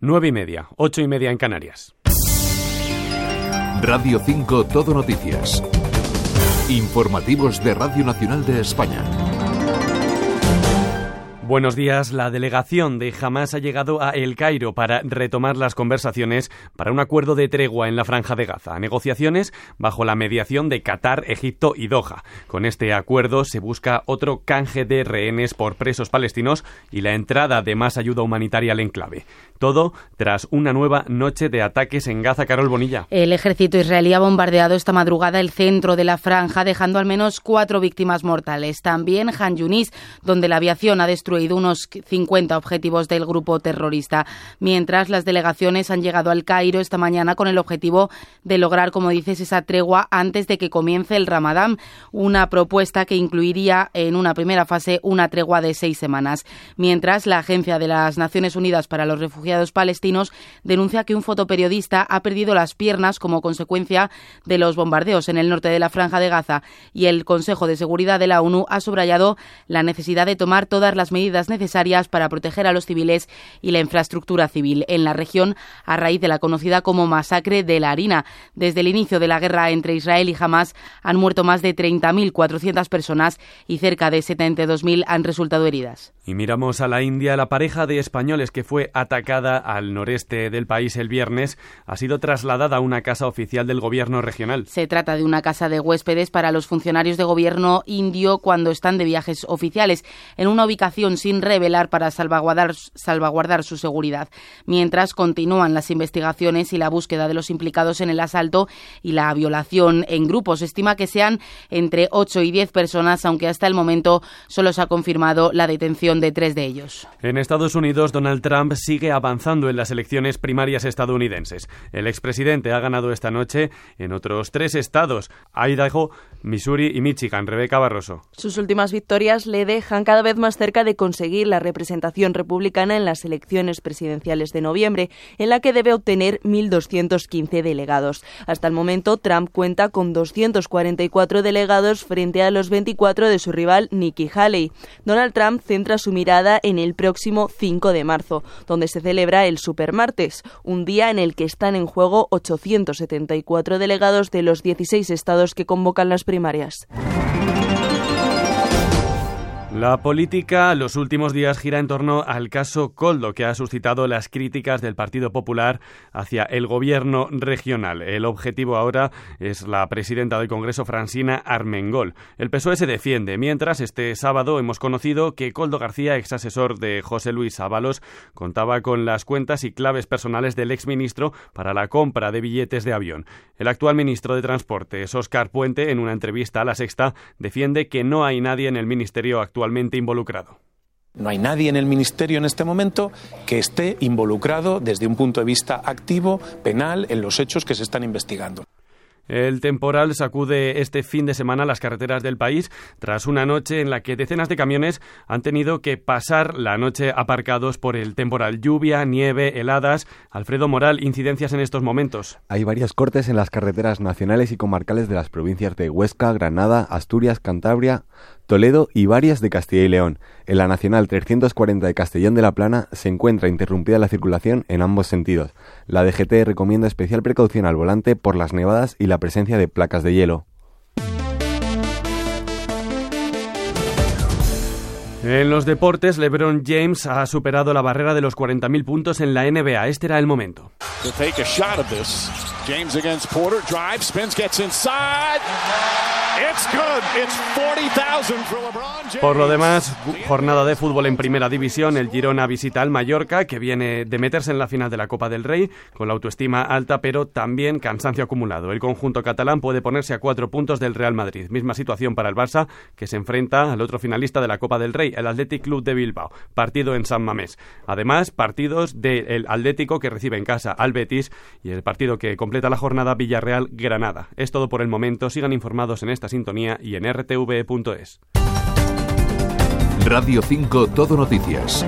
Nueve y media, ocho y media en Canarias. Radio 5 Todo Noticias. Informativos de Radio Nacional de España. Buenos días. La delegación de Hamas ha llegado a El Cairo para retomar las conversaciones para un acuerdo de tregua en la franja de Gaza. Negociaciones bajo la mediación de Qatar, Egipto y Doha. Con este acuerdo se busca otro canje de rehenes por presos palestinos y la entrada de más ayuda humanitaria al enclave. Todo tras una nueva noche de ataques en Gaza. Carol Bonilla. El ejército israelí ha bombardeado esta madrugada el centro de la franja, dejando al menos cuatro víctimas mortales. También Han Yunis, donde la aviación ha destruido unos 50 objetivos del grupo terrorista. Mientras las delegaciones han llegado al Cairo esta mañana con el objetivo de lograr, como dices, esa tregua antes de que comience el Ramadán. Una propuesta que incluiría en una primera fase una tregua de seis semanas. Mientras la Agencia de las Naciones Unidas para los Refugiados palestinos denuncia que un fotoperiodista ha perdido las piernas como consecuencia de los bombardeos en el norte de la franja de Gaza y el Consejo de Seguridad de la ONU ha subrayado la necesidad de tomar todas las medidas necesarias para proteger a los civiles y la infraestructura civil en la región a raíz de la conocida como masacre de la harina. Desde el inicio de la guerra entre Israel y Hamas han muerto más de 30.400 personas y cerca de 72.000 han resultado heridas. Y miramos a la India, la pareja de españoles que fue atacada al noreste del país el viernes ha sido trasladada a una casa oficial del gobierno regional. Se trata de una casa de huéspedes para los funcionarios de gobierno indio cuando están de viajes oficiales, en una ubicación sin revelar para salvaguardar, salvaguardar su seguridad. Mientras continúan las investigaciones y la búsqueda de los implicados en el asalto y la violación en grupos. Se estima que sean entre 8 y 10 personas, aunque hasta el momento solo se ha confirmado la detención de tres de ellos. En Estados Unidos, Donald Trump sigue avanzando avanzando en las elecciones primarias estadounidenses. El expresidente ha ganado esta noche en otros tres estados, Idaho, Missouri y Michigan. Rebeca Barroso. Sus últimas victorias le dejan cada vez más cerca de conseguir la representación republicana en las elecciones presidenciales de noviembre, en la que debe obtener 1.215 delegados. Hasta el momento, Trump cuenta con 244 delegados frente a los 24 de su rival Nikki Haley. Donald Trump centra su mirada en el próximo 5 de marzo, donde se celebra el Supermartes, un día en el que están en juego 874 delegados de los 16 estados que convocan las primarias. La política los últimos días gira en torno al caso Coldo, que ha suscitado las críticas del Partido Popular hacia el gobierno regional. El objetivo ahora es la presidenta del Congreso, Francina Armengol. El PSOE se defiende, mientras este sábado hemos conocido que Coldo García, ex asesor de José Luis Ábalos, contaba con las cuentas y claves personales del exministro para la compra de billetes de avión. El actual ministro de Transportes, Óscar Puente, en una entrevista a La Sexta, defiende que no hay nadie en el ministerio actual involucrado. No hay nadie en el Ministerio en este momento que esté involucrado desde un punto de vista activo, penal, en los hechos que se están investigando. El temporal sacude este fin de semana las carreteras del país tras una noche en la que decenas de camiones han tenido que pasar la noche aparcados por el temporal. Lluvia, nieve, heladas. Alfredo Moral, incidencias en estos momentos. Hay varias cortes en las carreteras nacionales y comarcales de las provincias de Huesca, Granada, Asturias, Cantabria, Toledo y varias de Castilla y León. En la Nacional 340 de Castellón de la Plana se encuentra interrumpida la circulación en ambos sentidos. La DGT recomienda especial precaución al volante por las nevadas y la presencia de placas de hielo. En los deportes, LeBron James ha superado la barrera de los 40.000 puntos en la NBA. Este era el momento. James against Porter, drive, spins, gets inside. It's good. It's 40,000 for LeBron James. Por lo demás, jornada de fútbol en primera división. El Girona visita al Mallorca, que viene de meterse en la final de la Copa del Rey, con la autoestima alta, pero también cansancio acumulado. El conjunto catalán puede ponerse a cuatro puntos del Real Madrid. Misma situación para el Barça, que se enfrenta al otro finalista de la Copa del Rey, el Athletic Club de Bilbao. Partido en San Mamés. Además, partidos del Atlético, que recibe en casa al Betis, y el partido que completa la jornada Villarreal-Granada. Es todo por el momento. Sigan informados en esta sintonía y en rtv.es. Radio 5 Todo Noticias.